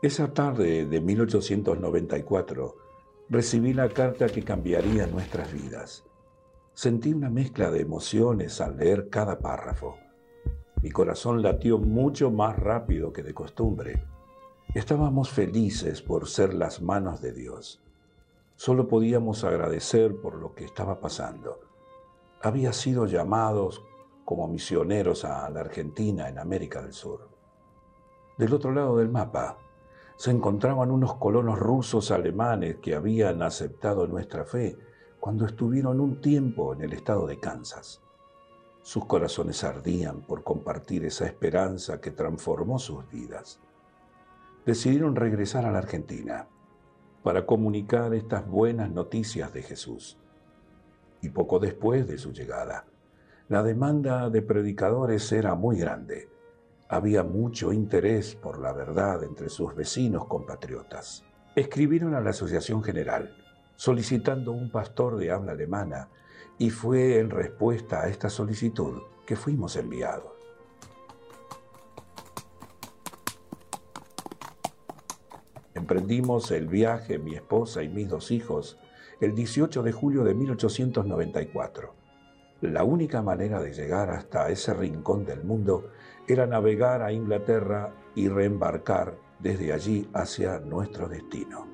Esa tarde de 1894 recibí la carta que cambiaría nuestras vidas. Sentí una mezcla de emociones al leer cada párrafo. Mi corazón latió mucho más rápido que de costumbre. Estábamos felices por ser las manos de Dios. Solo podíamos agradecer por lo que estaba pasando. Había sido llamados como misioneros a la Argentina en América del Sur. Del otro lado del mapa se encontraban unos colonos rusos alemanes que habían aceptado nuestra fe cuando estuvieron un tiempo en el estado de Kansas. Sus corazones ardían por compartir esa esperanza que transformó sus vidas. Decidieron regresar a la Argentina para comunicar estas buenas noticias de Jesús. Y poco después de su llegada, la demanda de predicadores era muy grande. Había mucho interés por la verdad entre sus vecinos compatriotas. Escribieron a la Asociación General solicitando un pastor de habla alemana y fue en respuesta a esta solicitud que fuimos enviados. Emprendimos el viaje, mi esposa y mis dos hijos, el 18 de julio de 1894. La única manera de llegar hasta ese rincón del mundo era navegar a Inglaterra y reembarcar desde allí hacia nuestro destino.